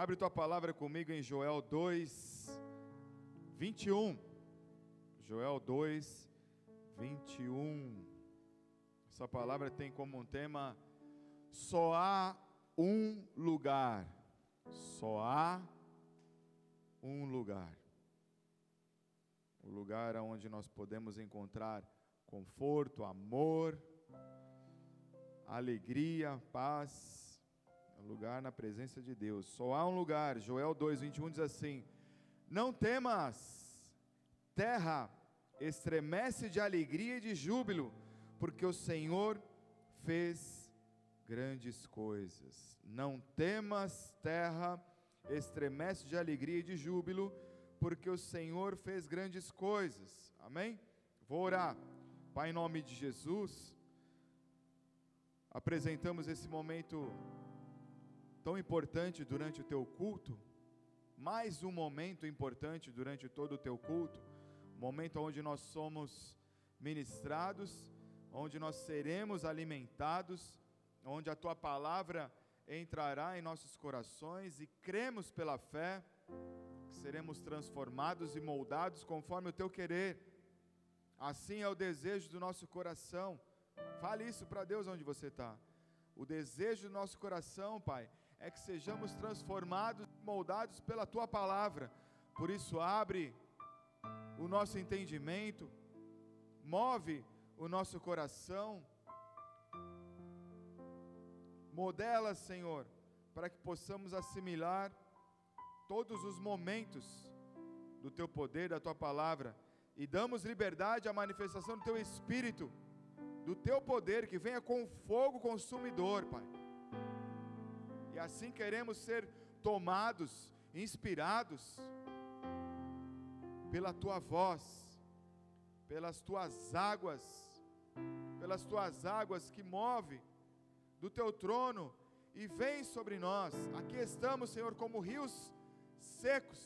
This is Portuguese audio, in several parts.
Abre tua palavra comigo em Joel 2, 21. Joel 2, 21. Essa palavra tem como um tema: só há um lugar. Só há um lugar. O lugar onde nós podemos encontrar conforto, amor, alegria, paz lugar na presença de Deus. Só há um lugar. Joel 2:21 diz assim: Não temas, terra, estremece de alegria e de júbilo, porque o Senhor fez grandes coisas. Não temas, terra, estremece de alegria e de júbilo, porque o Senhor fez grandes coisas. Amém? Vou orar. Pai, em nome de Jesus, apresentamos esse momento tão importante durante o teu culto, mais um momento importante durante todo o teu culto, momento onde nós somos ministrados, onde nós seremos alimentados, onde a tua palavra entrará em nossos corações e cremos pela fé que seremos transformados e moldados conforme o teu querer. Assim é o desejo do nosso coração. Fale isso para Deus onde você está. O desejo do nosso coração, Pai, é que sejamos transformados, moldados pela tua palavra. Por isso, abre o nosso entendimento, move o nosso coração, modela, Senhor, para que possamos assimilar todos os momentos do teu poder, da tua palavra, e damos liberdade à manifestação do teu espírito, do teu poder que venha com fogo consumidor, Pai e assim queremos ser tomados, inspirados pela tua voz, pelas tuas águas, pelas tuas águas que move do teu trono e vem sobre nós. Aqui estamos, Senhor, como rios secos,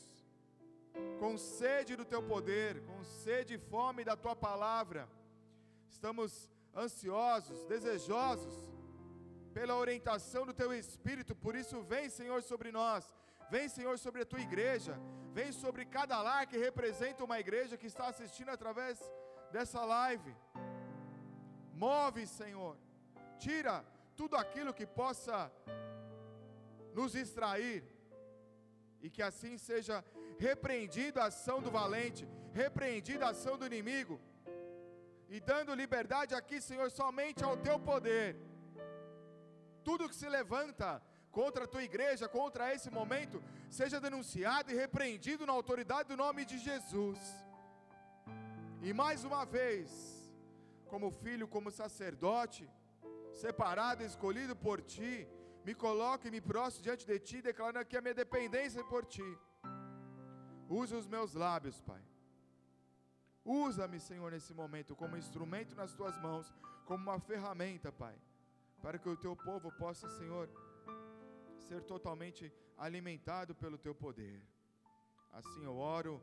com sede do teu poder, com sede e fome da tua palavra. Estamos ansiosos, desejosos pela orientação do teu espírito. Por isso, vem, Senhor, sobre nós. Vem, Senhor, sobre a tua igreja. Vem sobre cada lar que representa uma igreja que está assistindo através dessa live. Move, Senhor. Tira tudo aquilo que possa nos distrair. E que assim seja repreendida a ação do valente, repreendida a ação do inimigo. E dando liberdade aqui, Senhor, somente ao teu poder tudo que se levanta contra a tua igreja, contra esse momento, seja denunciado e repreendido na autoridade do nome de Jesus. E mais uma vez, como filho, como sacerdote, separado escolhido por ti, me coloco e me prostro diante de ti, declarando que a minha dependência por ti. Usa os meus lábios, Pai. Usa-me, Senhor, nesse momento como instrumento nas tuas mãos, como uma ferramenta, Pai para que o teu povo possa, Senhor, ser totalmente alimentado pelo teu poder. Assim eu oro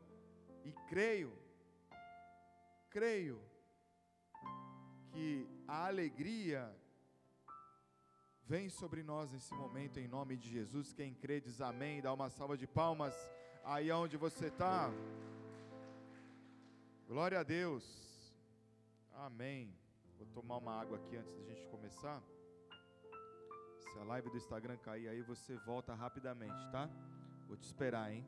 e creio, creio que a alegria vem sobre nós nesse momento, em nome de Jesus. Quem crê diz amém, dá uma salva de palmas aí onde você está. Glória a Deus, amém. Vou tomar uma água aqui antes da gente começar. Se a live do Instagram cair aí, você volta rapidamente, tá? Vou te esperar, hein?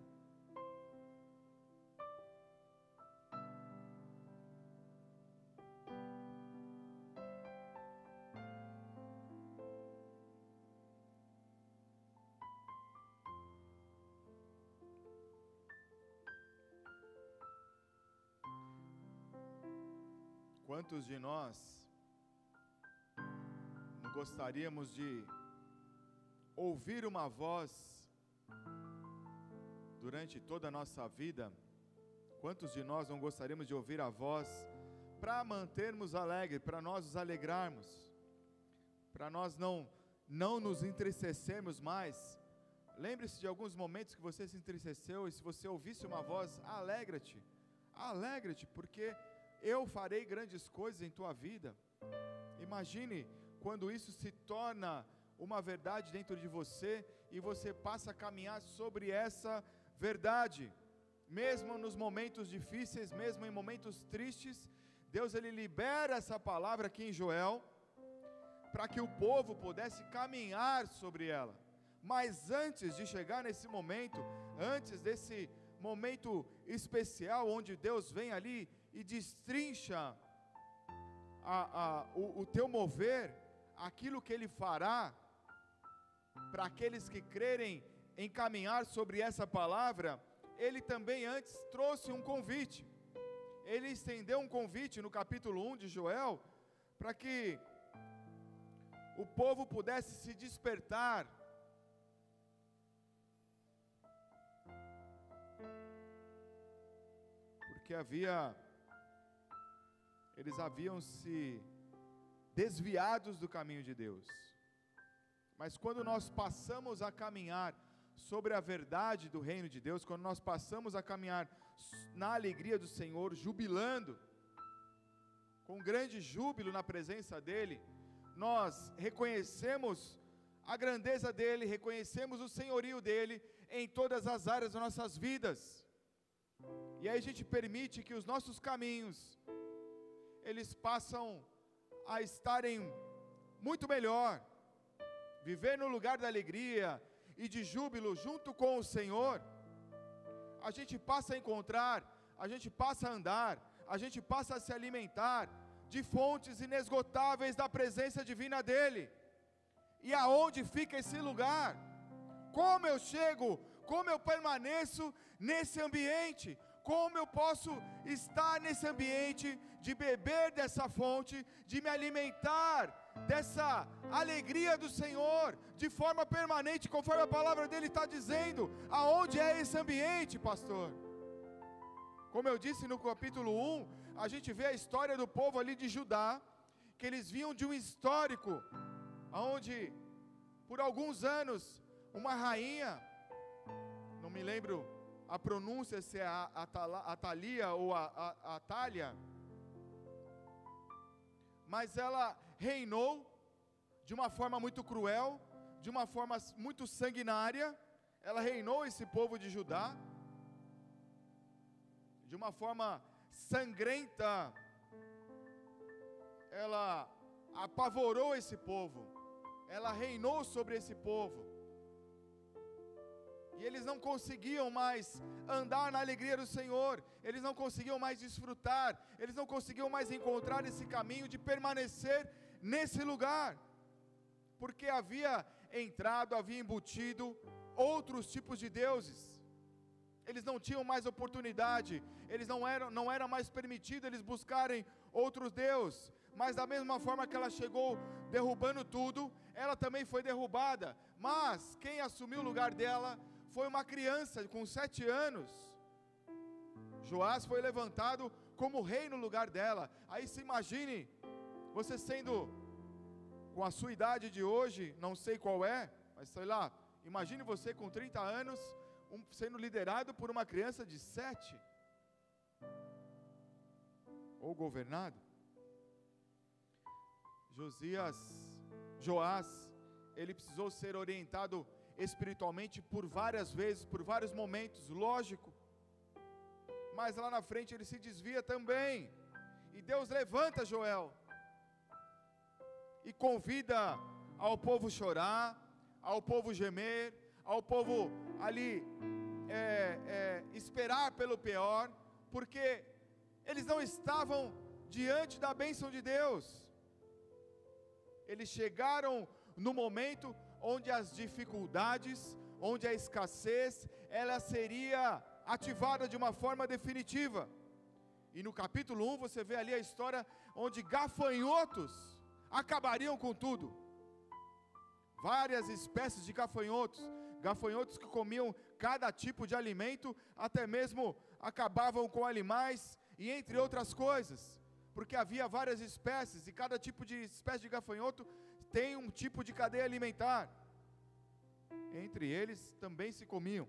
Quantos de nós não gostaríamos de ouvir uma voz durante toda a nossa vida, quantos de nós não gostaríamos de ouvir a voz para mantermos alegre, para nós nos alegrarmos, para nós não não nos entristecermos mais? Lembre-se de alguns momentos que você se entristeceu e se você ouvisse uma voz, alegra-te, alegra-te, porque eu farei grandes coisas em tua vida. Imagine quando isso se torna uma verdade dentro de você e você passa a caminhar sobre essa verdade. Mesmo nos momentos difíceis, mesmo em momentos tristes, Deus ele libera essa palavra aqui em Joel para que o povo pudesse caminhar sobre ela. Mas antes de chegar nesse momento, antes desse momento especial onde Deus vem ali e destrincha a, a, o, o teu mover, aquilo que Ele fará para aqueles que crerem em caminhar sobre essa palavra, Ele também antes trouxe um convite. Ele estendeu um convite no capítulo 1 de Joel para que o povo pudesse se despertar porque havia eles haviam se desviados do caminho de Deus. Mas quando nós passamos a caminhar sobre a verdade do reino de Deus, quando nós passamos a caminhar na alegria do Senhor, jubilando, com grande júbilo na presença dEle, nós reconhecemos a grandeza dEle, reconhecemos o senhorio dEle em todas as áreas das nossas vidas. E aí a gente permite que os nossos caminhos eles passam a estarem muito melhor, viver no lugar da alegria e de júbilo junto com o Senhor. A gente passa a encontrar, a gente passa a andar, a gente passa a se alimentar de fontes inesgotáveis da presença divina dEle. E aonde fica esse lugar? Como eu chego, como eu permaneço nesse ambiente? Como eu posso estar nesse ambiente de beber dessa fonte, de me alimentar dessa alegria do Senhor, de forma permanente, conforme a palavra dele está dizendo. Aonde é esse ambiente, pastor? Como eu disse no capítulo 1, a gente vê a história do povo ali de Judá, que eles vinham de um histórico, onde por alguns anos uma rainha, não me lembro a pronúncia se é a Atalia ou a, a, Atália, mas ela reinou de uma forma muito cruel, de uma forma muito sanguinária, ela reinou esse povo de Judá, de uma forma sangrenta, ela apavorou esse povo, ela reinou sobre esse povo, e eles não conseguiam mais andar na alegria do Senhor, eles não conseguiam mais desfrutar, eles não conseguiam mais encontrar esse caminho de permanecer nesse lugar, porque havia entrado, havia embutido outros tipos de deuses. Eles não tinham mais oportunidade, eles não eram, não era mais permitido eles buscarem outros deuses. Mas da mesma forma que ela chegou derrubando tudo, ela também foi derrubada. Mas quem assumiu o lugar dela foi uma criança com sete anos. Joás foi levantado como rei no lugar dela. Aí se imagine, você sendo com a sua idade de hoje, não sei qual é, mas sei lá, imagine você com 30 anos, um, sendo liderado por uma criança de sete, ou governado. Josias, Joás, ele precisou ser orientado espiritualmente por várias vezes, por vários momentos, lógico. Mas lá na frente ele se desvia também. E Deus levanta Joel e convida ao povo chorar, ao povo gemer, ao povo ali é, é, esperar pelo pior, porque eles não estavam diante da bênção de Deus. Eles chegaram no momento onde as dificuldades, onde a escassez, ela seria ativada de uma forma definitiva. E no capítulo 1 você vê ali a história onde gafanhotos acabariam com tudo. Várias espécies de gafanhotos, gafanhotos que comiam cada tipo de alimento, até mesmo acabavam com animais e entre outras coisas, porque havia várias espécies e cada tipo de espécie de gafanhoto tem um tipo de cadeia alimentar. Entre eles também se comiam.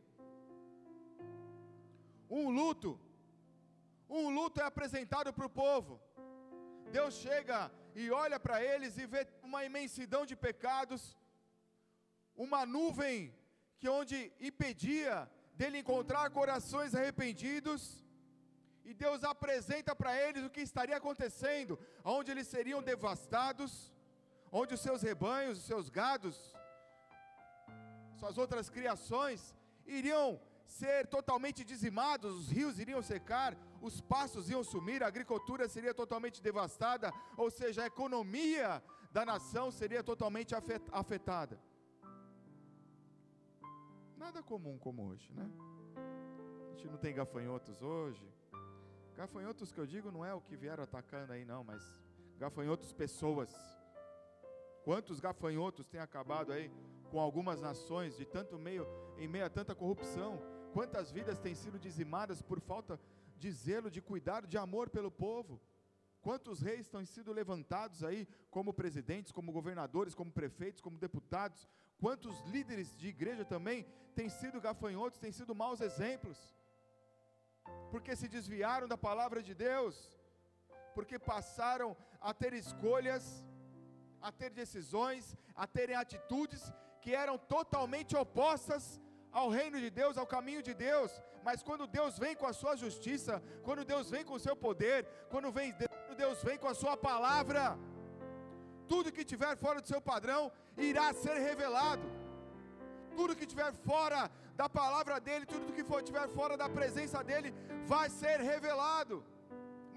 Um luto, um luto é apresentado para o povo. Deus chega e olha para eles e vê uma imensidão de pecados, uma nuvem que onde impedia dele encontrar corações arrependidos, e Deus apresenta para eles o que estaria acontecendo, onde eles seriam devastados, onde os seus rebanhos, os seus gados, suas outras criações iriam ser totalmente dizimados, os rios iriam secar, os pastos iam sumir, a agricultura seria totalmente devastada, ou seja, a economia da nação seria totalmente afetada. Nada comum como hoje, né? A gente não tem gafanhotos hoje. Gafanhotos que eu digo não é o que vieram atacando aí, não, mas gafanhotos pessoas. Quantos gafanhotos têm acabado aí com algumas nações de tanto meio em meio a tanta corrupção? Quantas vidas têm sido dizimadas por falta de zelo, de cuidado, de amor pelo povo? Quantos reis têm sido levantados aí como presidentes, como governadores, como prefeitos, como deputados? Quantos líderes de igreja também têm sido gafanhotos, têm sido maus exemplos? Porque se desviaram da palavra de Deus, porque passaram a ter escolhas, a ter decisões, a terem atitudes que eram totalmente opostas ao reino de Deus, ao caminho de Deus, mas quando Deus vem com a sua justiça, quando Deus vem com o seu poder, quando vem, Deus vem com a sua palavra, tudo que tiver fora do seu padrão irá ser revelado. Tudo que tiver fora da palavra dele, tudo que for tiver fora da presença dele, vai ser revelado.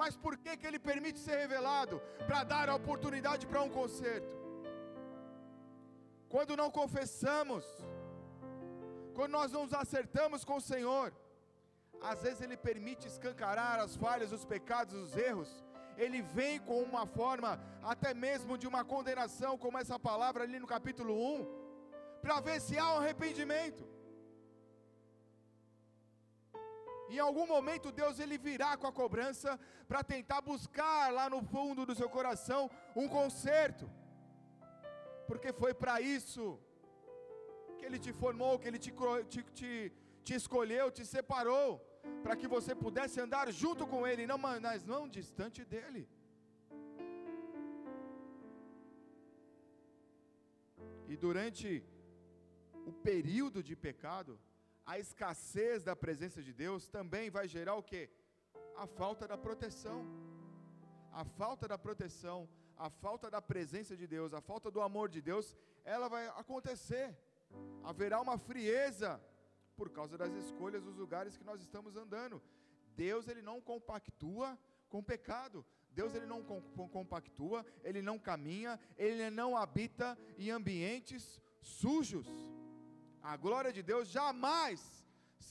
Mas por que que ele permite ser revelado? Para dar a oportunidade para um conserto. Quando não confessamos, quando nós não nos acertamos com o Senhor, às vezes Ele permite escancarar as falhas, os pecados, os erros. Ele vem com uma forma, até mesmo de uma condenação, como essa palavra ali no capítulo 1, para ver se há um arrependimento. Em algum momento Deus ele virá com a cobrança para tentar buscar lá no fundo do seu coração um conserto. Porque foi para isso que Ele te formou, que Ele te, te, te, te escolheu, te separou, para que você pudesse andar junto com Ele, não, mas não distante dEle. E durante o período de pecado, a escassez da presença de Deus também vai gerar o que? A falta da proteção. A falta da proteção, a falta da presença de Deus, a falta do amor de Deus, ela vai acontecer haverá uma frieza por causa das escolhas dos lugares que nós estamos andando. Deus ele não compactua com pecado. Deus ele não compactua, ele não caminha, ele não habita em ambientes sujos. A glória de Deus jamais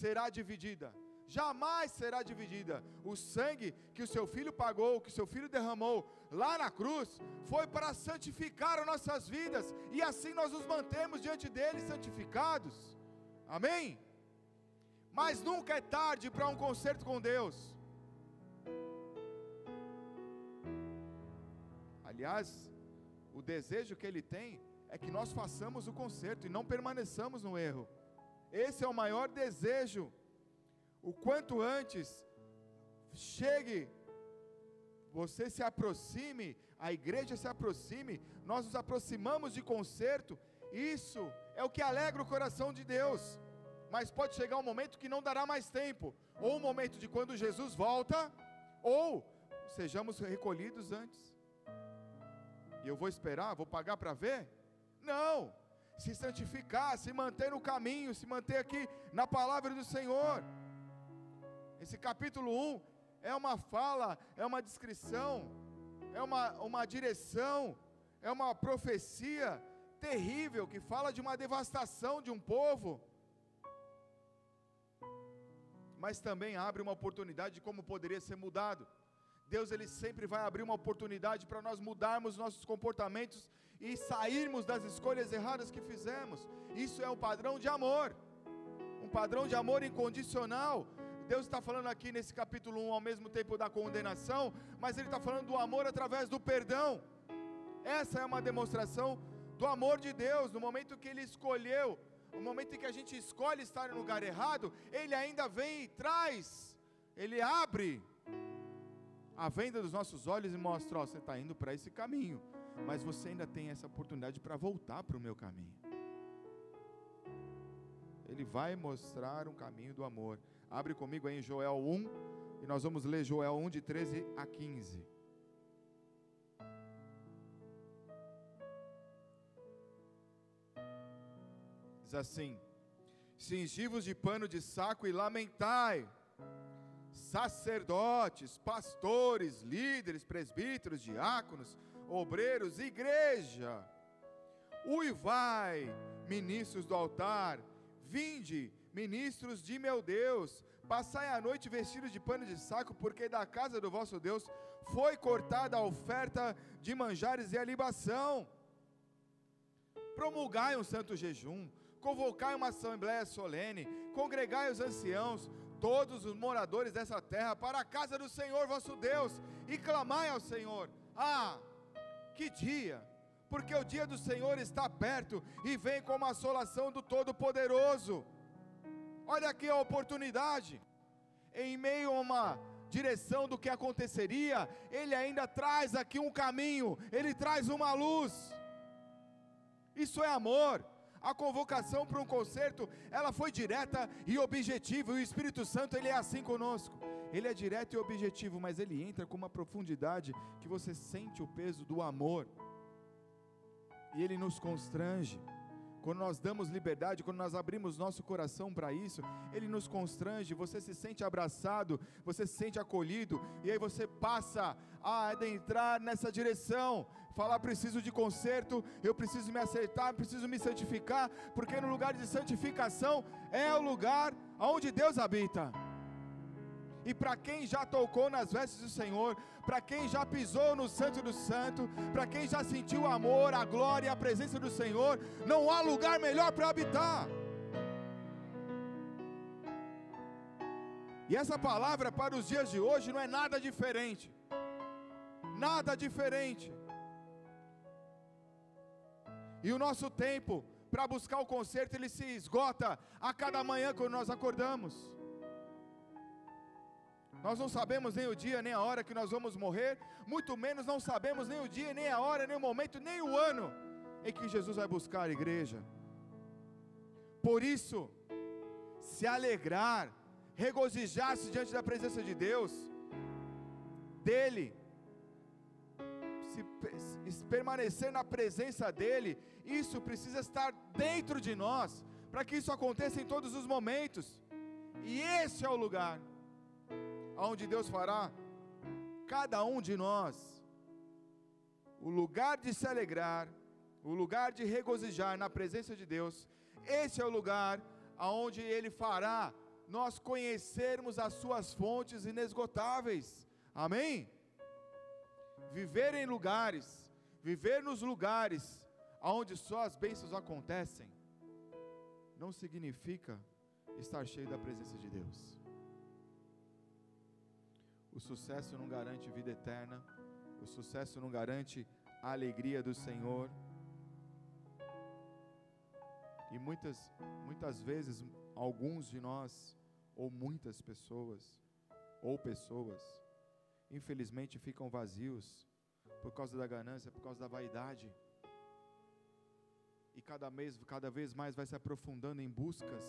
será dividida jamais será dividida. O sangue que o seu filho pagou, que o seu filho derramou lá na cruz, foi para santificar as nossas vidas, e assim nós nos mantemos diante dele santificados. Amém? Mas nunca é tarde para um concerto com Deus. Aliás, o desejo que ele tem é que nós façamos o concerto e não permaneçamos no erro. Esse é o maior desejo o quanto antes chegue, você se aproxime, a igreja se aproxime, nós nos aproximamos de conserto, isso é o que alegra o coração de Deus. Mas pode chegar um momento que não dará mais tempo, ou um momento de quando Jesus volta, ou sejamos recolhidos antes. E eu vou esperar, vou pagar para ver? Não. Se santificar, se manter no caminho, se manter aqui na palavra do Senhor. Esse capítulo 1 é uma fala, é uma descrição, é uma, uma direção, é uma profecia terrível que fala de uma devastação de um povo, mas também abre uma oportunidade de como poderia ser mudado. Deus ele sempre vai abrir uma oportunidade para nós mudarmos nossos comportamentos e sairmos das escolhas erradas que fizemos. Isso é um padrão de amor, um padrão de amor incondicional, Deus está falando aqui nesse capítulo 1 ao mesmo tempo da condenação, mas Ele está falando do amor através do perdão. Essa é uma demonstração do amor de Deus, no momento que Ele escolheu, no momento em que a gente escolhe estar no lugar errado, Ele ainda vem e traz, Ele abre a venda dos nossos olhos e mostra: ó, você está indo para esse caminho, mas você ainda tem essa oportunidade para voltar para o meu caminho. Ele vai mostrar um caminho do amor. Abre comigo aí em Joel 1, e nós vamos ler Joel 1 de 13 a 15. Diz assim: Cingivos de pano de saco e lamentai, sacerdotes, pastores, líderes, presbíteros, diáconos, obreiros, igreja. Uivai, ministros do altar, vinde, ministros de meu Deus, passai a noite vestidos de pano de saco, porque da casa do vosso Deus foi cortada a oferta de manjares e a libação. Promulgai um santo jejum, convocai uma assembléia solene, congregai os anciãos, todos os moradores dessa terra, para a casa do Senhor vosso Deus, e clamai ao Senhor. Ah, que dia! Porque o dia do Senhor está perto e vem como a assolação do Todo-Poderoso. Olha aqui a oportunidade. Em meio a uma direção do que aconteceria, ele ainda traz aqui um caminho, ele traz uma luz. Isso é amor a convocação para um concerto, ela foi direta e objetiva, e o Espírito Santo, ele é assim conosco. Ele é direto e objetivo, mas ele entra com uma profundidade que você sente o peso do amor. E ele nos constrange. Quando nós damos liberdade, quando nós abrimos nosso coração para isso, ele nos constrange, você se sente abraçado, você se sente acolhido, e aí você passa a adentrar nessa direção falar preciso de conserto, eu preciso me acertar, preciso me santificar, porque no lugar de santificação é o lugar onde Deus habita. E para quem já tocou nas vestes do Senhor, para quem já pisou no Santo do Santo, para quem já sentiu o amor, a glória e a presença do Senhor, não há lugar melhor para habitar. E essa palavra para os dias de hoje não é nada diferente. Nada diferente. E o nosso tempo para buscar o conserto, ele se esgota a cada manhã quando nós acordamos. Nós não sabemos nem o dia, nem a hora que nós vamos morrer, muito menos não sabemos nem o dia, nem a hora, nem o momento, nem o ano em que Jesus vai buscar a igreja. Por isso, se alegrar, regozijar-se diante da presença de Deus, dEle, se permanecer na presença dEle, isso precisa estar dentro de nós, para que isso aconteça em todos os momentos. E esse é o lugar onde Deus fará cada um de nós o lugar de se alegrar, o lugar de regozijar na presença de Deus. Esse é o lugar aonde ele fará nós conhecermos as suas fontes inesgotáveis. Amém? Viver em lugares, viver nos lugares onde só as bênçãos acontecem, não significa estar cheio da presença de Deus. O sucesso não garante vida eterna, o sucesso não garante a alegria do Senhor. E muitas, muitas vezes, alguns de nós, ou muitas pessoas, ou pessoas, infelizmente ficam vazios por causa da ganância, por causa da vaidade. E cada mês, cada vez mais vai se aprofundando em buscas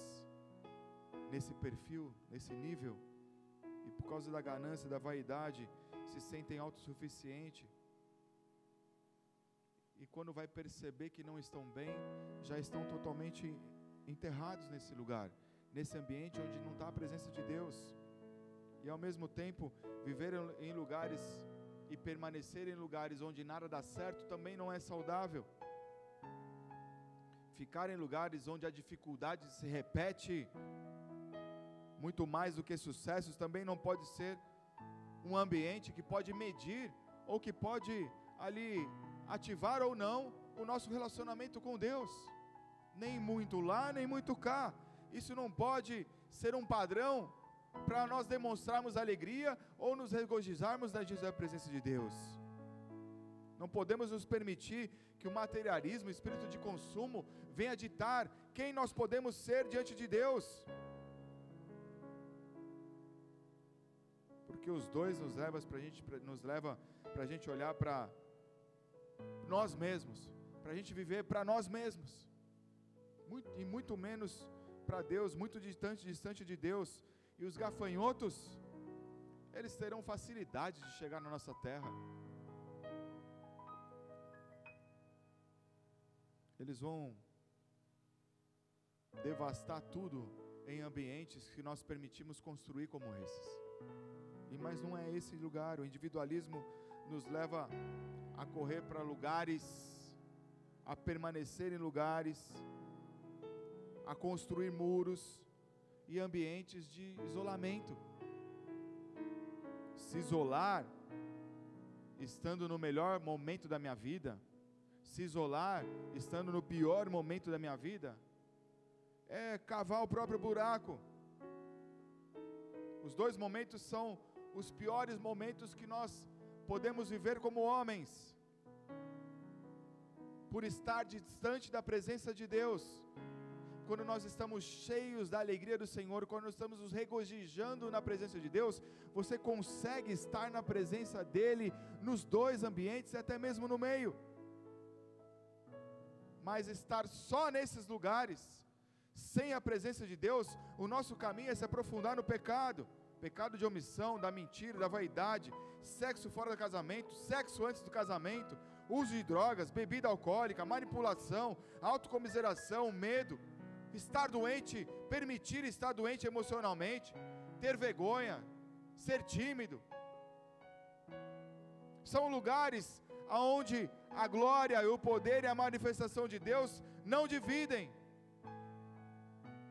nesse perfil, nesse nível. E por causa da ganância, da vaidade, se sentem autossuficientes. E quando vai perceber que não estão bem, já estão totalmente enterrados nesse lugar, nesse ambiente onde não está a presença de Deus e ao mesmo tempo viver em lugares e permanecer em lugares onde nada dá certo também não é saudável. Ficar em lugares onde a dificuldade se repete muito mais do que sucessos também não pode ser um ambiente que pode medir ou que pode ali ativar ou não o nosso relacionamento com Deus. Nem muito lá, nem muito cá. Isso não pode ser um padrão para nós demonstrarmos alegria ou nos regozijarmos na presença de Deus. Não podemos nos permitir que o materialismo, o espírito de consumo, venha ditar quem nós podemos ser diante de Deus. Porque os dois nos leva para a gente, nos leva gente olhar para nós mesmos, para a gente viver para nós mesmos, muito, e muito menos para Deus, muito distante, distante de Deus, e os gafanhotos, eles terão facilidade de chegar na nossa terra. Eles vão devastar tudo em ambientes que nós permitimos construir como esses. E mas não é esse lugar. O individualismo nos leva a correr para lugares, a permanecer em lugares, a construir muros e ambientes de isolamento. Se isolar, estando no melhor momento da minha vida, se isolar, estando no pior momento da minha vida, é cavar o próprio buraco. Os dois momentos são os piores momentos que nós podemos viver como homens, por estar distante da presença de Deus. Quando nós estamos cheios da alegria do Senhor, quando nós estamos nos regozijando na presença de Deus, você consegue estar na presença dEle nos dois ambientes e até mesmo no meio. Mas estar só nesses lugares, sem a presença de Deus, o nosso caminho é se aprofundar no pecado pecado de omissão, da mentira, da vaidade, sexo fora do casamento, sexo antes do casamento, uso de drogas, bebida alcoólica, manipulação, autocomiseração, medo, estar doente, permitir estar doente emocionalmente, ter vergonha, ser tímido. São lugares aonde a glória, o poder e a manifestação de Deus não dividem.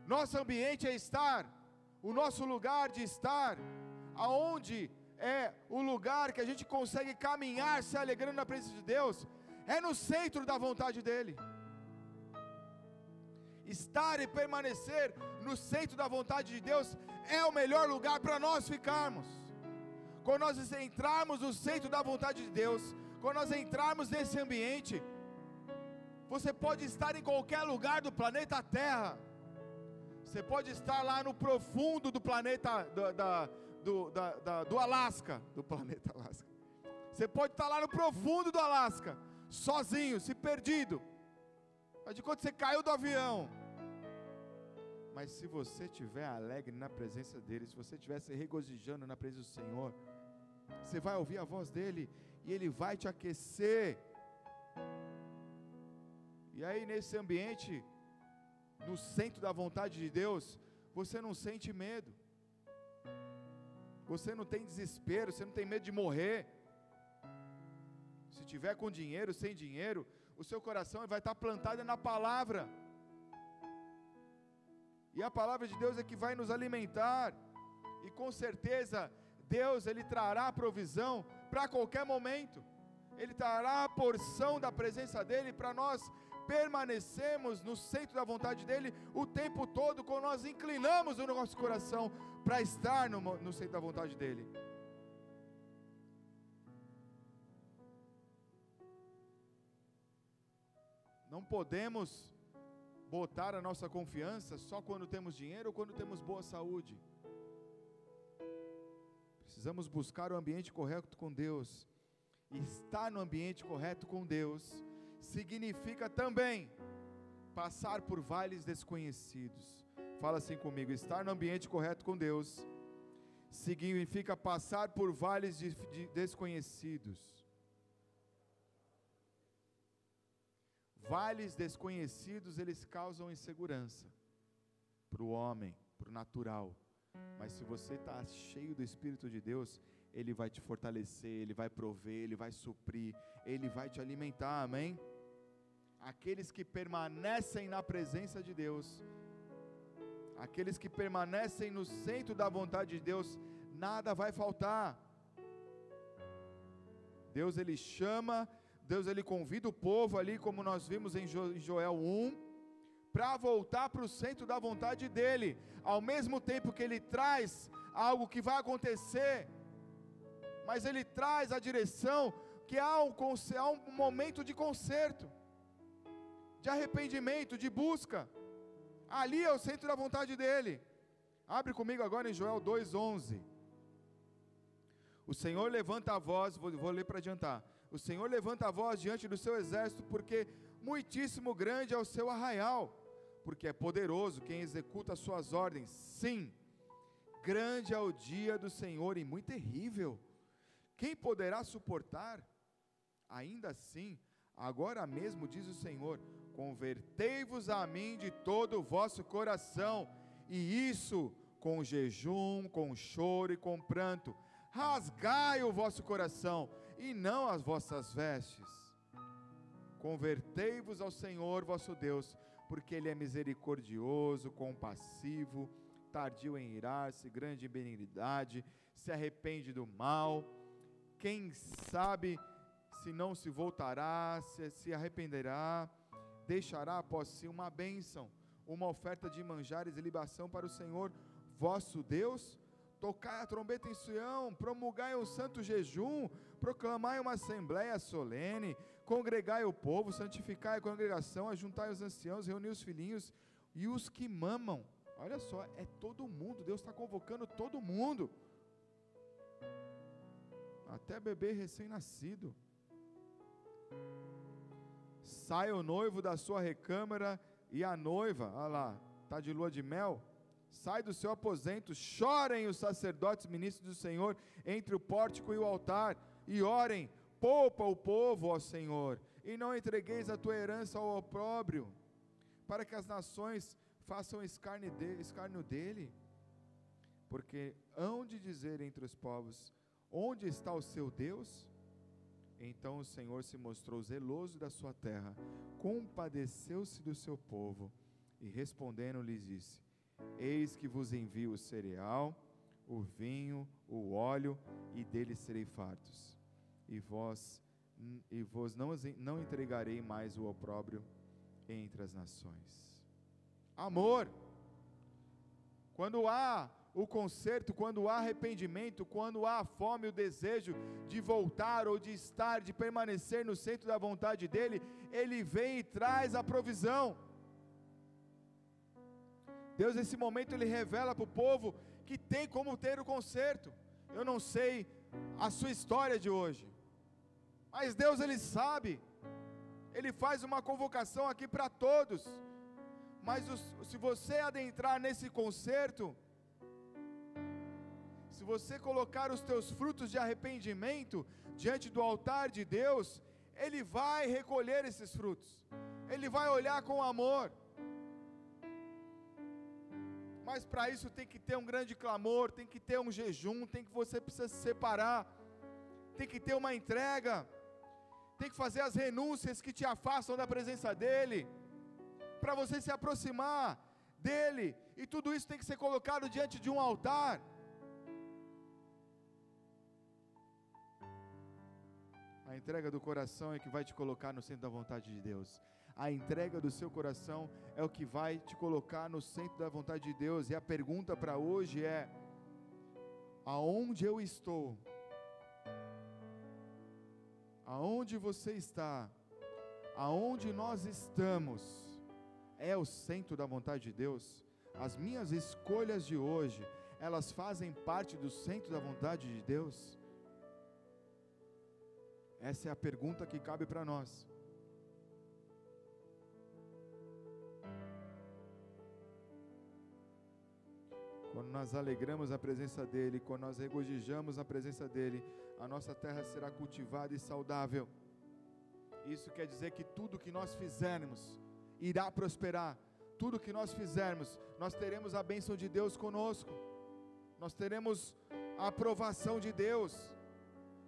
Nosso ambiente é estar, o nosso lugar de estar, aonde é o lugar que a gente consegue caminhar se alegrando na presença de Deus, é no centro da vontade dEle. Estar e permanecer no centro da vontade de Deus é o melhor lugar para nós ficarmos. Quando nós entrarmos no centro da vontade de Deus, quando nós entrarmos nesse ambiente, você pode estar em qualquer lugar do planeta Terra, você pode estar lá no profundo do planeta, do, da, do, da, da, do Alasca, do planeta Alasca. Você pode estar lá no profundo do Alasca, sozinho, se perdido. Mas de quando você caiu do avião. Mas se você estiver alegre na presença dele, se você estiver se regozijando na presença do Senhor, você vai ouvir a voz dele e ele vai te aquecer. E aí nesse ambiente, no centro da vontade de Deus, você não sente medo. Você não tem desespero, você não tem medo de morrer. Se tiver com dinheiro, sem dinheiro, o seu coração vai estar plantado na palavra. E a palavra de Deus é que vai nos alimentar. E com certeza, Deus ele trará provisão para qualquer momento. Ele trará a porção da presença dele para nós permanecemos no centro da vontade dele o tempo todo, quando nós inclinamos o nosso coração para estar no, no centro da vontade dele. Não podemos botar a nossa confiança só quando temos dinheiro ou quando temos boa saúde. Precisamos buscar o ambiente correto com Deus. Estar no ambiente correto com Deus significa também passar por vales desconhecidos. Fala assim comigo: estar no ambiente correto com Deus significa passar por vales de, de desconhecidos. Vales desconhecidos, eles causam insegurança para o homem, para o natural. Mas se você está cheio do Espírito de Deus, Ele vai te fortalecer, Ele vai prover, Ele vai suprir, Ele vai te alimentar, amém? aqueles que permanecem na presença de Deus, aqueles que permanecem no centro da vontade de Deus, nada vai faltar. Deus ele chama, Deus ele convida o povo ali, como nós vimos em Joel 1, para voltar para o centro da vontade dele, ao mesmo tempo que ele traz algo que vai acontecer, mas ele traz a direção que há um, há um momento de conserto de arrependimento, de busca. Ali é o centro da vontade dele. Abre comigo agora em Joel 2:11. O Senhor levanta a voz, vou, vou ler para adiantar. O Senhor levanta a voz diante do seu exército, porque muitíssimo grande é o seu arraial. porque é poderoso quem executa as suas ordens. Sim, grande é o dia do Senhor e muito terrível. Quem poderá suportar? Ainda assim, agora mesmo diz o Senhor: convertei-vos a mim de todo o vosso coração, e isso com jejum, com choro e com pranto. Rasgai o vosso coração e não as vossas vestes. Convertei-vos ao Senhor vosso Deus, porque Ele é misericordioso, compassivo, tardio em irar-se, grande em benignidade, se arrepende do mal. Quem sabe se não se voltará, se se arrependerá, deixará após si uma bênção, uma oferta de manjares e libação para o Senhor vosso Deus? Tocai a trombeta em Sião, promulgai um santo jejum, proclamai uma assembléia solene, congregai o povo, santificai a congregação, ajuntai os anciãos, reuni os filhinhos e os que mamam. Olha só, é todo mundo, Deus está convocando todo mundo, até bebê recém-nascido. Sai o noivo da sua recâmara e a noiva, olha lá, está de lua de mel, sai do seu aposento, chorem os sacerdotes ministros do Senhor entre o pórtico e o altar, e orem, poupa o povo, ó Senhor, e não entregueis a tua herança ao opróbrio, para que as nações façam escárnio, de, escárnio dele, porque hão de dizer entre os povos, onde está o seu Deus? Então o Senhor se mostrou zeloso da sua terra, compadeceu-se do seu povo, e respondendo lhes disse, Eis que vos envio o cereal, o vinho, o óleo, e deles serei fartos. E vós e vos não, não entregarei mais o opróbrio entre as nações. Amor. Quando há o conserto, quando há arrependimento, quando há fome, o desejo de voltar ou de estar, de permanecer no centro da vontade dele, ele vem e traz a provisão. Deus, nesse momento, Ele revela para o povo que tem como ter o conserto. Eu não sei a sua história de hoje, mas Deus, Ele sabe. Ele faz uma convocação aqui para todos. Mas os, se você adentrar nesse conserto, se você colocar os teus frutos de arrependimento diante do altar de Deus, Ele vai recolher esses frutos, Ele vai olhar com amor mas para isso tem que ter um grande clamor, tem que ter um jejum, tem que você precisa se separar, tem que ter uma entrega, tem que fazer as renúncias que te afastam da presença dEle, para você se aproximar dEle, e tudo isso tem que ser colocado diante de um altar. A entrega do coração é que vai te colocar no centro da vontade de Deus a entrega do seu coração é o que vai te colocar no centro da vontade de Deus. E a pergunta para hoje é: aonde eu estou? Aonde você está? Aonde nós estamos? É o centro da vontade de Deus? As minhas escolhas de hoje, elas fazem parte do centro da vontade de Deus? Essa é a pergunta que cabe para nós. Quando nós alegramos a presença dEle, quando nós regozijamos a presença dEle, a nossa terra será cultivada e saudável. Isso quer dizer que tudo que nós fizermos irá prosperar. Tudo que nós fizermos, nós teremos a bênção de Deus conosco. Nós teremos a aprovação de Deus.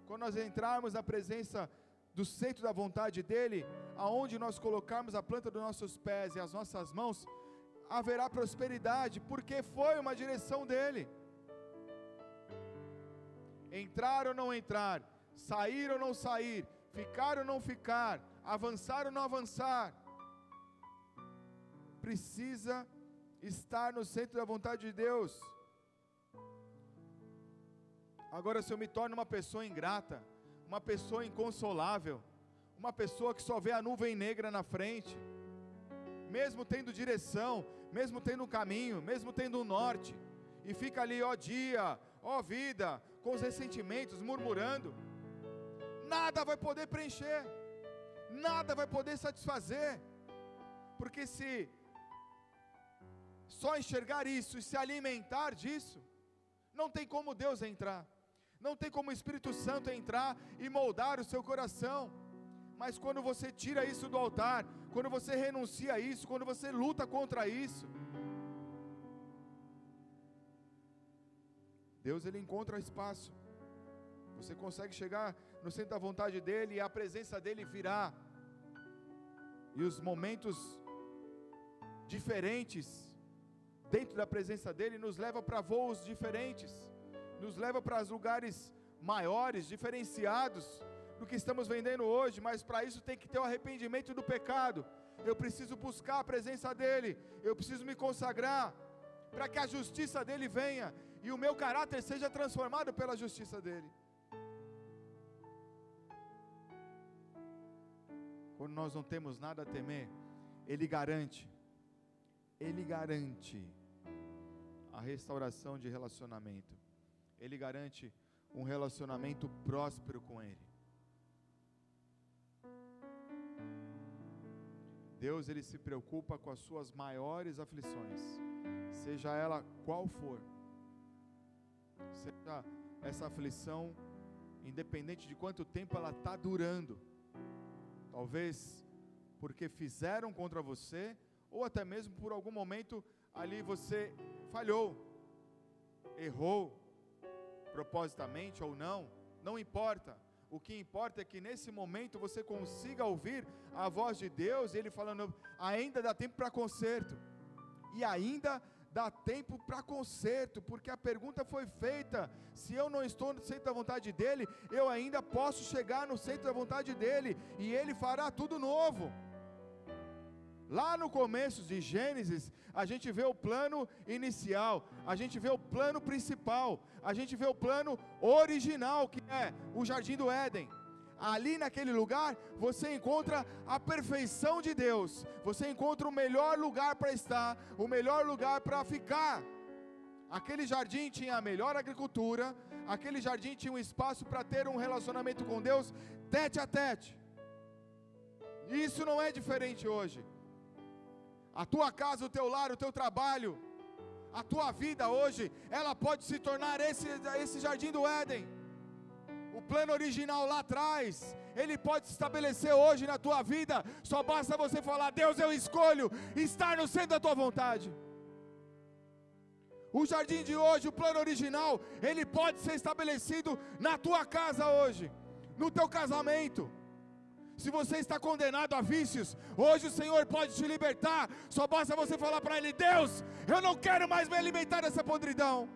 Quando nós entrarmos na presença do centro da vontade dEle, aonde nós colocarmos a planta dos nossos pés e as nossas mãos, haverá prosperidade, porque foi uma direção dele. Entrar ou não entrar, sair ou não sair, ficar ou não ficar, avançar ou não avançar, precisa estar no centro da vontade de Deus. Agora, se eu me torno uma pessoa ingrata, uma pessoa inconsolável, uma pessoa que só vê a nuvem negra na frente, mesmo tendo direção, mesmo tendo um caminho, mesmo tendo um norte, e fica ali, ó dia, ó vida, com os ressentimentos, murmurando, nada vai poder preencher, nada vai poder satisfazer, porque se só enxergar isso e se alimentar disso, não tem como Deus entrar, não tem como o Espírito Santo entrar e moldar o seu coração. Mas quando você tira isso do altar, quando você renuncia a isso, quando você luta contra isso, Deus ele encontra espaço. Você consegue chegar no centro da vontade dele e a presença dele virá. E os momentos diferentes dentro da presença dele nos leva para voos diferentes, nos leva para lugares maiores, diferenciados do que estamos vendendo hoje, mas para isso tem que ter o arrependimento do pecado. Eu preciso buscar a presença dele, eu preciso me consagrar para que a justiça dele venha e o meu caráter seja transformado pela justiça dele. Quando nós não temos nada a temer, Ele garante, Ele garante a restauração de relacionamento, Ele garante um relacionamento próspero com Ele. Deus ele se preocupa com as suas maiores aflições, seja ela qual for, seja essa aflição, independente de quanto tempo ela está durando Talvez porque fizeram contra você, ou até mesmo por algum momento ali você falhou, errou, propositamente ou não, não importa. O que importa é que nesse momento você consiga ouvir a voz de Deus, Ele falando: ainda dá tempo para conserto, e ainda dá tempo para conserto, porque a pergunta foi feita: se eu não estou no centro da vontade dEle, eu ainda posso chegar no centro da vontade dEle, e Ele fará tudo novo. Lá no começo de Gênesis, a gente vê o plano inicial, a gente vê o plano principal, a gente vê o plano original, que é o jardim do Éden ali naquele lugar, você encontra a perfeição de Deus, você encontra o melhor lugar para estar, o melhor lugar para ficar. Aquele jardim tinha a melhor agricultura, aquele jardim tinha um espaço para ter um relacionamento com Deus tete a tete. Isso não é diferente hoje. A tua casa, o teu lar, o teu trabalho, a tua vida hoje, ela pode se tornar esse, esse jardim do Éden o plano original lá atrás, ele pode se estabelecer hoje na tua vida. Só basta você falar: Deus, eu escolho estar no centro da tua vontade. O jardim de hoje, o plano original, ele pode ser estabelecido na tua casa hoje, no teu casamento. Se você está condenado a vícios, hoje o Senhor pode te libertar. Só basta você falar para Ele: Deus, eu não quero mais me alimentar dessa podridão.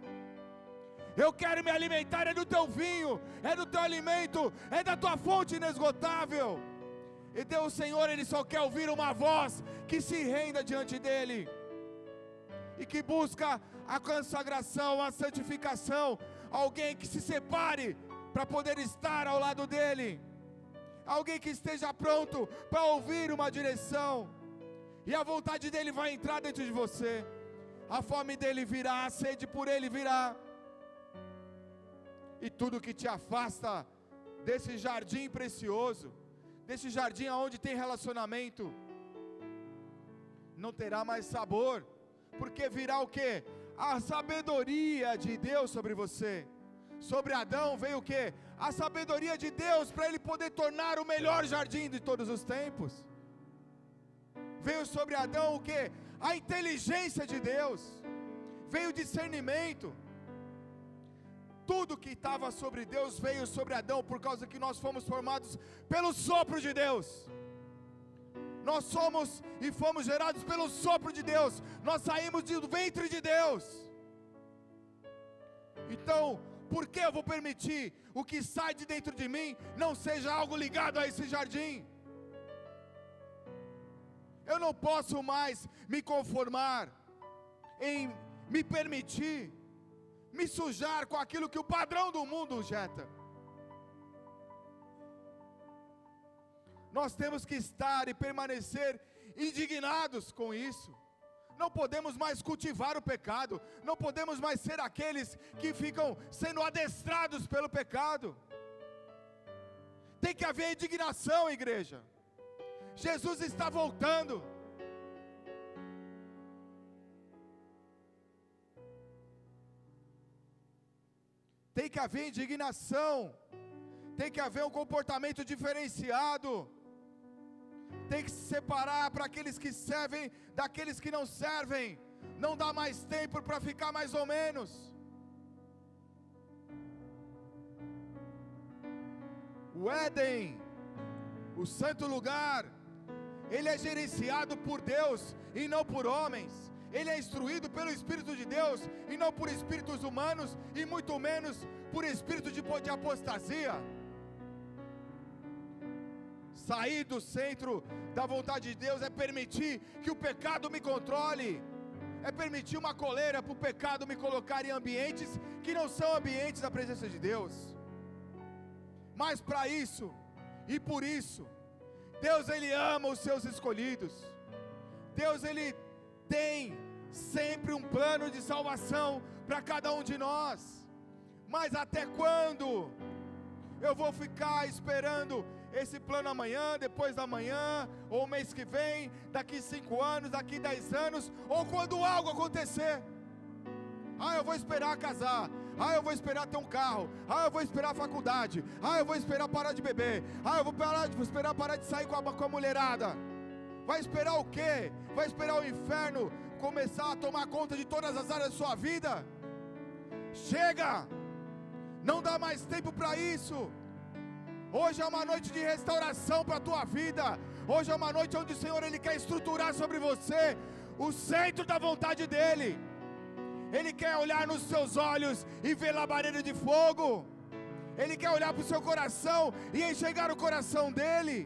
Eu quero me alimentar é do teu vinho, é do teu alimento, é da tua fonte inesgotável. E Deus, Senhor, Ele só quer ouvir uma voz que se renda diante dEle e que busca a consagração, a santificação, alguém que se separe para poder estar ao lado dEle, alguém que esteja pronto para ouvir uma direção, e a vontade dEle vai entrar dentro de você, a fome dEle virá, a sede por Ele virá e tudo que te afasta desse jardim precioso, desse jardim onde tem relacionamento, não terá mais sabor, porque virá o que? A sabedoria de Deus sobre você. Sobre Adão veio o que? A sabedoria de Deus para ele poder tornar o melhor jardim de todos os tempos. Veio sobre Adão o que? A inteligência de Deus. Veio discernimento tudo que estava sobre Deus veio sobre Adão, por causa que nós fomos formados pelo sopro de Deus. Nós somos e fomos gerados pelo sopro de Deus, nós saímos do ventre de Deus. Então, por que eu vou permitir o que sai de dentro de mim não seja algo ligado a esse jardim? Eu não posso mais me conformar em me permitir me sujar com aquilo que o padrão do mundo jeta. Nós temos que estar e permanecer indignados com isso não podemos mais cultivar o pecado, não podemos mais ser aqueles que ficam sendo adestrados pelo pecado. Tem que haver indignação, igreja. Jesus está voltando. Tem que haver indignação. Tem que haver um comportamento diferenciado tem que se separar para aqueles que servem daqueles que não servem, não dá mais tempo para ficar mais ou menos. O Éden, o santo lugar, ele é gerenciado por Deus e não por homens. Ele é instruído pelo Espírito de Deus e não por espíritos humanos e muito menos por espírito de, apostasia. Sair do centro da vontade de Deus é permitir que o pecado me controle, é permitir uma coleira para o pecado me colocar em ambientes que não são ambientes da presença de Deus. Mas para isso e por isso, Deus ele ama os seus escolhidos. Deus ele tem sempre um plano de salvação para cada um de nós. Mas até quando eu vou ficar esperando esse plano amanhã, depois da manhã, ou mês que vem, daqui cinco anos, daqui dez anos, ou quando algo acontecer? Ah, eu vou esperar casar. Ah, eu vou esperar ter um carro. Ah, eu vou esperar a faculdade. Ah, eu vou esperar parar de beber. Ah, eu vou, parar, vou esperar parar de sair com a, com a mulherada. Vai esperar o quê? Vai esperar o inferno começar a tomar conta de todas as áreas da sua vida? Chega! Não dá mais tempo para isso. Hoje é uma noite de restauração para a tua vida. Hoje é uma noite onde o Senhor ele quer estruturar sobre você o centro da vontade dele. Ele quer olhar nos seus olhos e ver labareda de fogo. Ele quer olhar para o seu coração e enxergar o coração dele.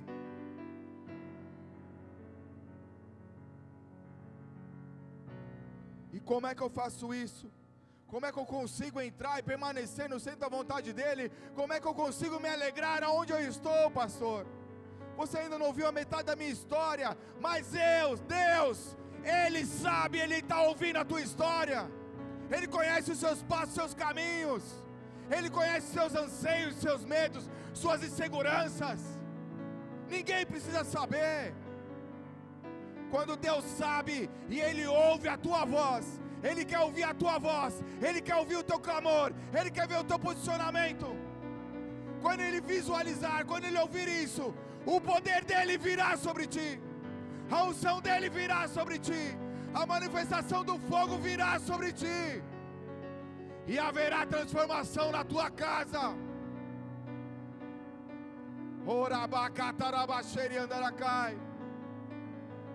E como é que eu faço isso? Como é que eu consigo entrar e permanecer no centro da vontade dEle? Como é que eu consigo me alegrar aonde eu estou, pastor? Você ainda não ouviu a metade da minha história, mas Deus, Deus, Ele sabe, Ele está ouvindo a tua história. Ele conhece os seus passos, seus caminhos. Ele conhece seus anseios, seus medos, suas inseguranças. Ninguém precisa saber. Quando Deus sabe e Ele ouve a tua voz, Ele quer ouvir a tua voz, Ele quer ouvir o teu clamor, Ele quer ver o teu posicionamento. Quando Ele visualizar, quando Ele ouvir isso, o poder dele virá sobre ti, a unção dele virá sobre ti. A manifestação do fogo virá sobre ti, e haverá transformação na tua casa.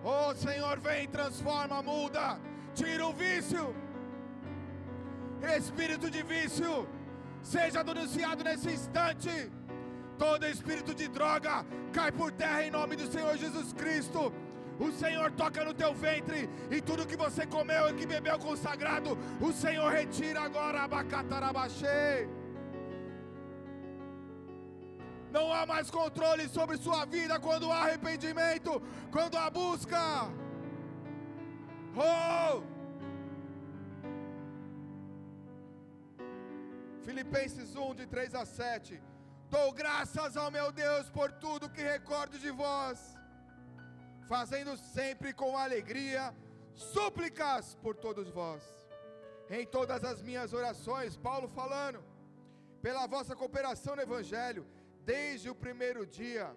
Oh Senhor, vem, transforma, muda, tira o vício, espírito de vício, seja denunciado nesse instante. Todo espírito de droga cai por terra em nome do Senhor Jesus Cristo. O Senhor toca no teu ventre e tudo que você comeu e que bebeu consagrado, o Senhor retira agora abacatarabaxê. Não há mais controle sobre sua vida quando há arrependimento, quando há busca. Oh! Filipenses 1, de 3 a 7. Dou graças ao meu Deus por tudo que recordo de vós fazendo sempre com alegria súplicas por todos vós. Em todas as minhas orações, Paulo falando, pela vossa cooperação no Evangelho, desde o primeiro dia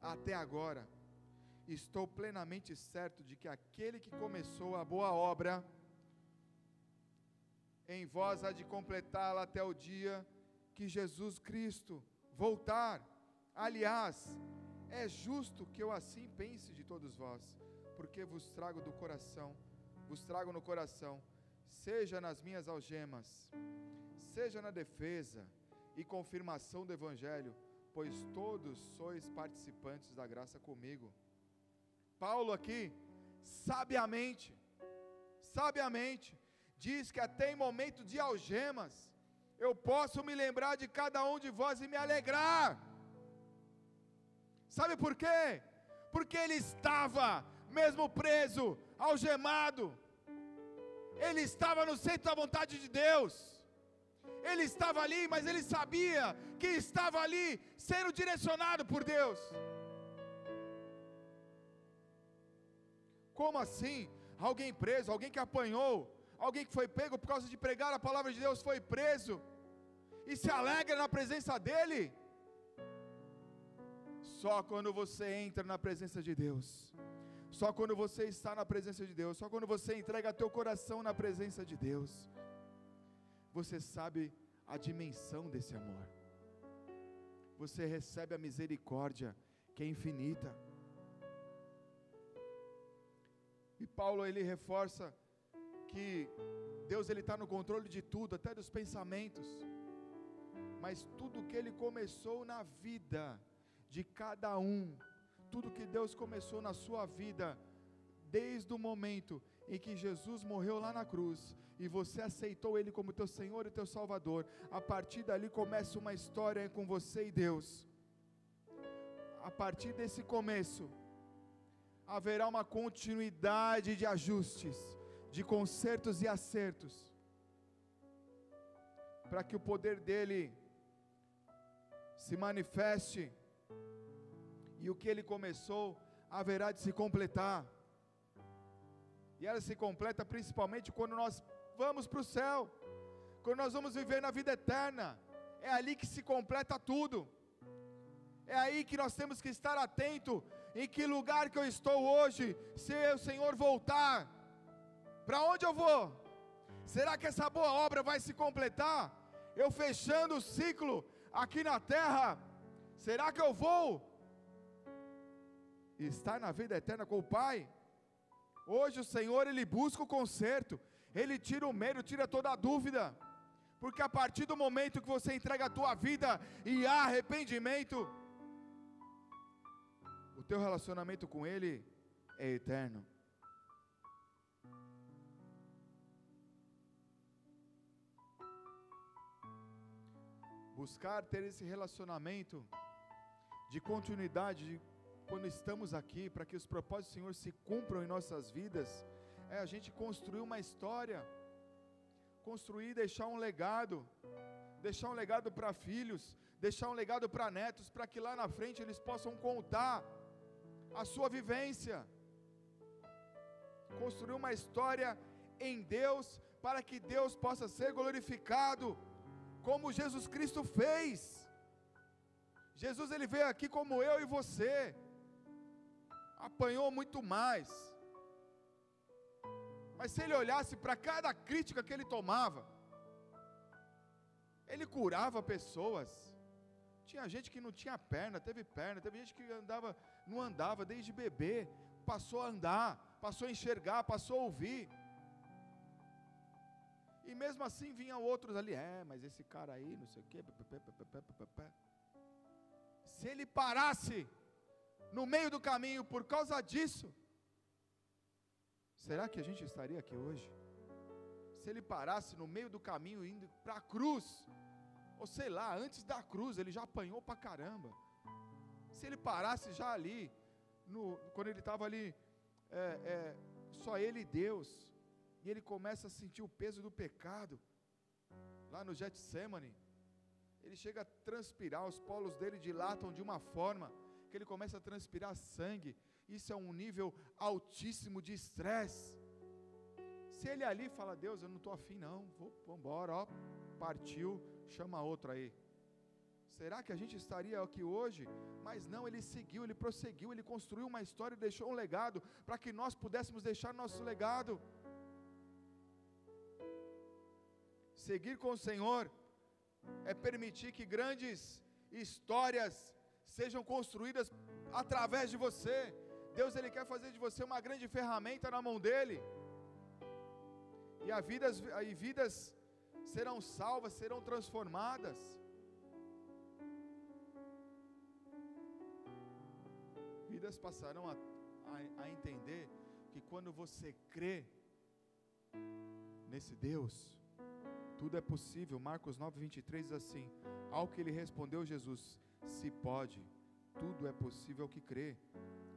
até agora, estou plenamente certo de que aquele que começou a boa obra, em vós há de completá-la até o dia que Jesus Cristo voltar. Aliás, é justo que eu assim pense de todos vós, porque vos trago do coração, vos trago no coração, seja nas minhas algemas, seja na defesa e confirmação do Evangelho, pois todos sois participantes da graça comigo. Paulo aqui, sabiamente, sabiamente, diz que até em momento de algemas, eu posso me lembrar de cada um de vós e me alegrar. Sabe por quê? Porque ele estava, mesmo preso, algemado, ele estava no centro da vontade de Deus. Ele estava ali, mas ele sabia que estava ali sendo direcionado por Deus. Como assim? Alguém preso, alguém que apanhou, Alguém que foi pego por causa de pregar a palavra de Deus foi preso e se alegra na presença dele. Só quando você entra na presença de Deus, só quando você está na presença de Deus, só quando você entrega teu coração na presença de Deus, você sabe a dimensão desse amor. Você recebe a misericórdia que é infinita. E Paulo ele reforça que Deus ele está no controle de tudo, até dos pensamentos. Mas tudo que ele começou na vida de cada um, tudo que Deus começou na sua vida, desde o momento em que Jesus morreu lá na cruz e você aceitou Ele como teu Senhor e teu Salvador, a partir dali começa uma história com você e Deus. A partir desse começo, haverá uma continuidade de ajustes, de consertos e acertos, para que o poder dele se manifeste e o que ele começou haverá de se completar. E ela se completa principalmente quando nós vamos para o céu, quando nós vamos viver na vida eterna. É ali que se completa tudo. É aí que nós temos que estar atento em que lugar que eu estou hoje, se o Senhor voltar, para onde eu vou? Será que essa boa obra vai se completar? Eu fechando o ciclo aqui na terra, será que eu vou estar na vida eterna com o Pai? Hoje o Senhor ele busca o conserto, ele tira o medo, tira toda a dúvida, porque a partir do momento que você entrega a tua vida e há arrependimento, o teu relacionamento com Ele é eterno. Buscar ter esse relacionamento de continuidade, de quando estamos aqui, para que os propósitos do Senhor se cumpram em nossas vidas, é a gente construir uma história, construir, deixar um legado, deixar um legado para filhos, deixar um legado para netos, para que lá na frente eles possam contar a sua vivência, construir uma história em Deus, para que Deus possa ser glorificado, como Jesus Cristo fez. Jesus ele veio aqui como eu e você apanhou muito mais. Mas se ele olhasse para cada crítica que ele tomava, ele curava pessoas. Tinha gente que não tinha perna, teve perna, teve gente que andava, não andava desde bebê, passou a andar, passou a enxergar, passou a ouvir. E mesmo assim vinham outros ali, é, mas esse cara aí, não sei o quê. Se ele parasse no meio do caminho por causa disso, será que a gente estaria aqui hoje? Se ele parasse no meio do caminho indo para a cruz, ou sei lá, antes da cruz, ele já apanhou para caramba. Se ele parasse já ali, no, quando ele estava ali, é, é, só ele e Deus, e ele começa a sentir o peso do pecado, lá no Getsemane, ele chega a transpirar, os polos dele dilatam de uma forma, que ele começa a transpirar sangue. Isso é um nível altíssimo de estresse. Se ele ali fala, Deus, eu não estou afim, não, vou embora, ó, partiu, chama outro aí. Será que a gente estaria aqui hoje? Mas não, ele seguiu, ele prosseguiu, ele construiu uma história e deixou um legado para que nós pudéssemos deixar nosso legado. Seguir com o Senhor é permitir que grandes histórias sejam construídas através de você. Deus ele quer fazer de você uma grande ferramenta na mão dele. E vidas, e vidas serão salvas, serão transformadas. Vidas passarão a, a, a entender que quando você crê nesse Deus, tudo é possível. Marcos 9, 23 diz assim: Ao que ele respondeu Jesus: se pode, tudo é possível que crê.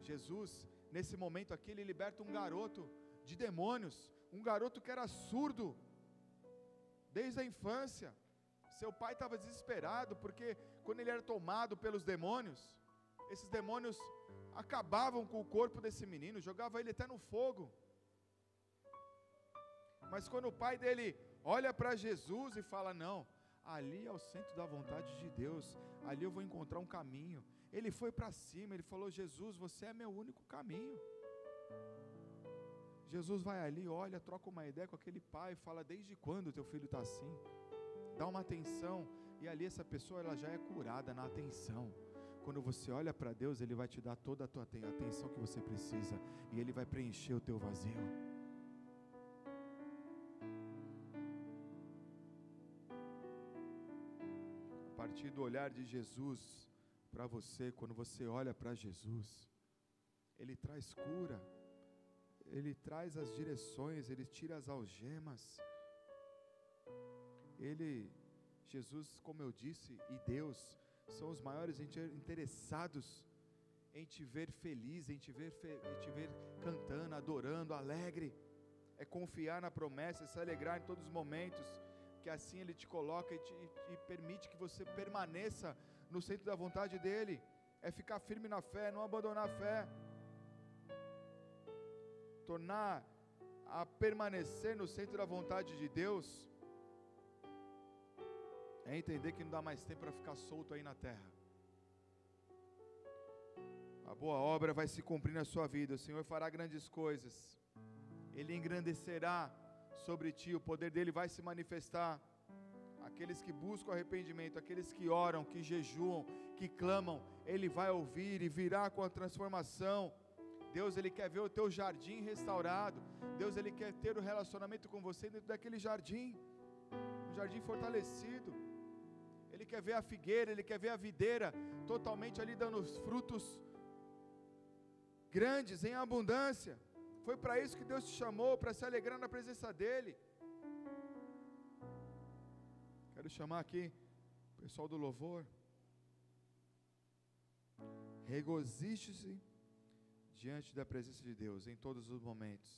Jesus, nesse momento aqui, ele liberta um garoto de demônios, um garoto que era surdo desde a infância. Seu pai estava desesperado porque quando ele era tomado pelos demônios, esses demônios acabavam com o corpo desse menino, jogavam ele até no fogo. Mas quando o pai dele olha para Jesus e fala: Não, ali é o centro da vontade de Deus, ali eu vou encontrar um caminho. Ele foi para cima, ele falou: Jesus, você é meu único caminho. Jesus vai ali, olha, troca uma ideia com aquele pai, fala: Desde quando teu filho está assim? Dá uma atenção, e ali essa pessoa ela já é curada na atenção. Quando você olha para Deus, Ele vai te dar toda a tua atenção que você precisa, e Ele vai preencher o teu vazio. A partir do olhar de Jesus para você, quando você olha para Jesus, Ele traz cura, Ele traz as direções, Ele tira as algemas. Ele, Jesus, como eu disse, e Deus, são os maiores interessados em te ver feliz, em te ver, em te ver cantando, adorando, alegre. É confiar na promessa, é se alegrar em todos os momentos, que assim Ele te coloca e, te, e permite que você permaneça no centro da vontade dEle. É ficar firme na fé, não abandonar a fé. Tornar a permanecer no centro da vontade de Deus é entender que não dá mais tempo para ficar solto aí na terra. A boa obra vai se cumprir na sua vida. O Senhor fará grandes coisas. Ele engrandecerá sobre ti. O poder dele vai se manifestar. Aqueles que buscam arrependimento, aqueles que oram, que jejuam, que clamam, ele vai ouvir e virá com a transformação. Deus ele quer ver o teu jardim restaurado. Deus ele quer ter o um relacionamento com você dentro daquele jardim. Um jardim fortalecido. Ele quer ver a figueira, ele quer ver a videira totalmente ali dando os frutos grandes, em abundância. Foi para isso que Deus te chamou, para se alegrar na presença dEle. Quero chamar aqui o pessoal do louvor. Regozije-se diante da presença de Deus em todos os momentos.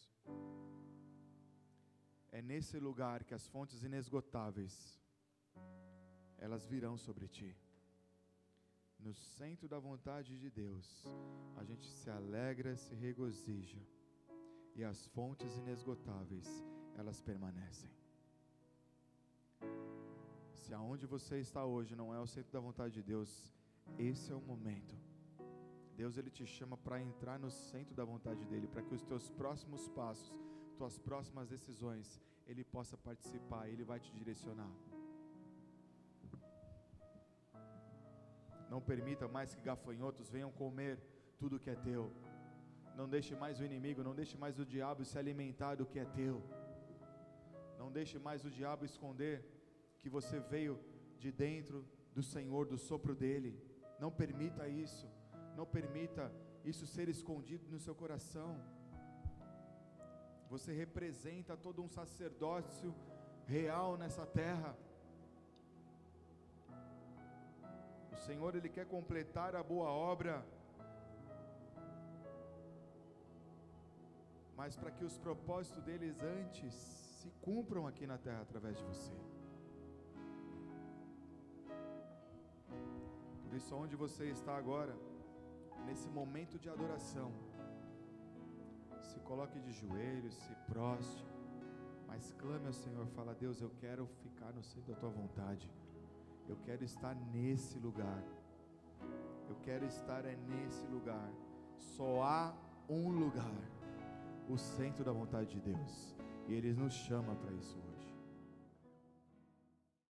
É nesse lugar que as fontes inesgotáveis elas virão sobre ti. No centro da vontade de Deus, a gente se alegra, se regozija, e as fontes inesgotáveis, elas permanecem. Se aonde você está hoje não é o centro da vontade de Deus, esse é o momento. Deus ele te chama para entrar no centro da vontade dele, para que os teus próximos passos, tuas próximas decisões, ele possa participar, ele vai te direcionar. Não permita mais que gafanhotos venham comer tudo que é teu. Não deixe mais o inimigo, não deixe mais o diabo se alimentar do que é teu. Não deixe mais o diabo esconder que você veio de dentro do Senhor, do sopro dele. Não permita isso. Não permita isso ser escondido no seu coração. Você representa todo um sacerdócio real nessa terra. Senhor, Ele quer completar a boa obra, mas para que os propósitos deles antes se cumpram aqui na terra através de você. Por isso, onde você está agora, nesse momento de adoração, se coloque de joelhos, se proste, mas clame ao Senhor, fala: Deus, eu quero ficar no centro da tua vontade. Eu quero estar nesse lugar. Eu quero estar é nesse lugar. Só há um lugar, o centro da vontade de Deus. E Ele nos chama para isso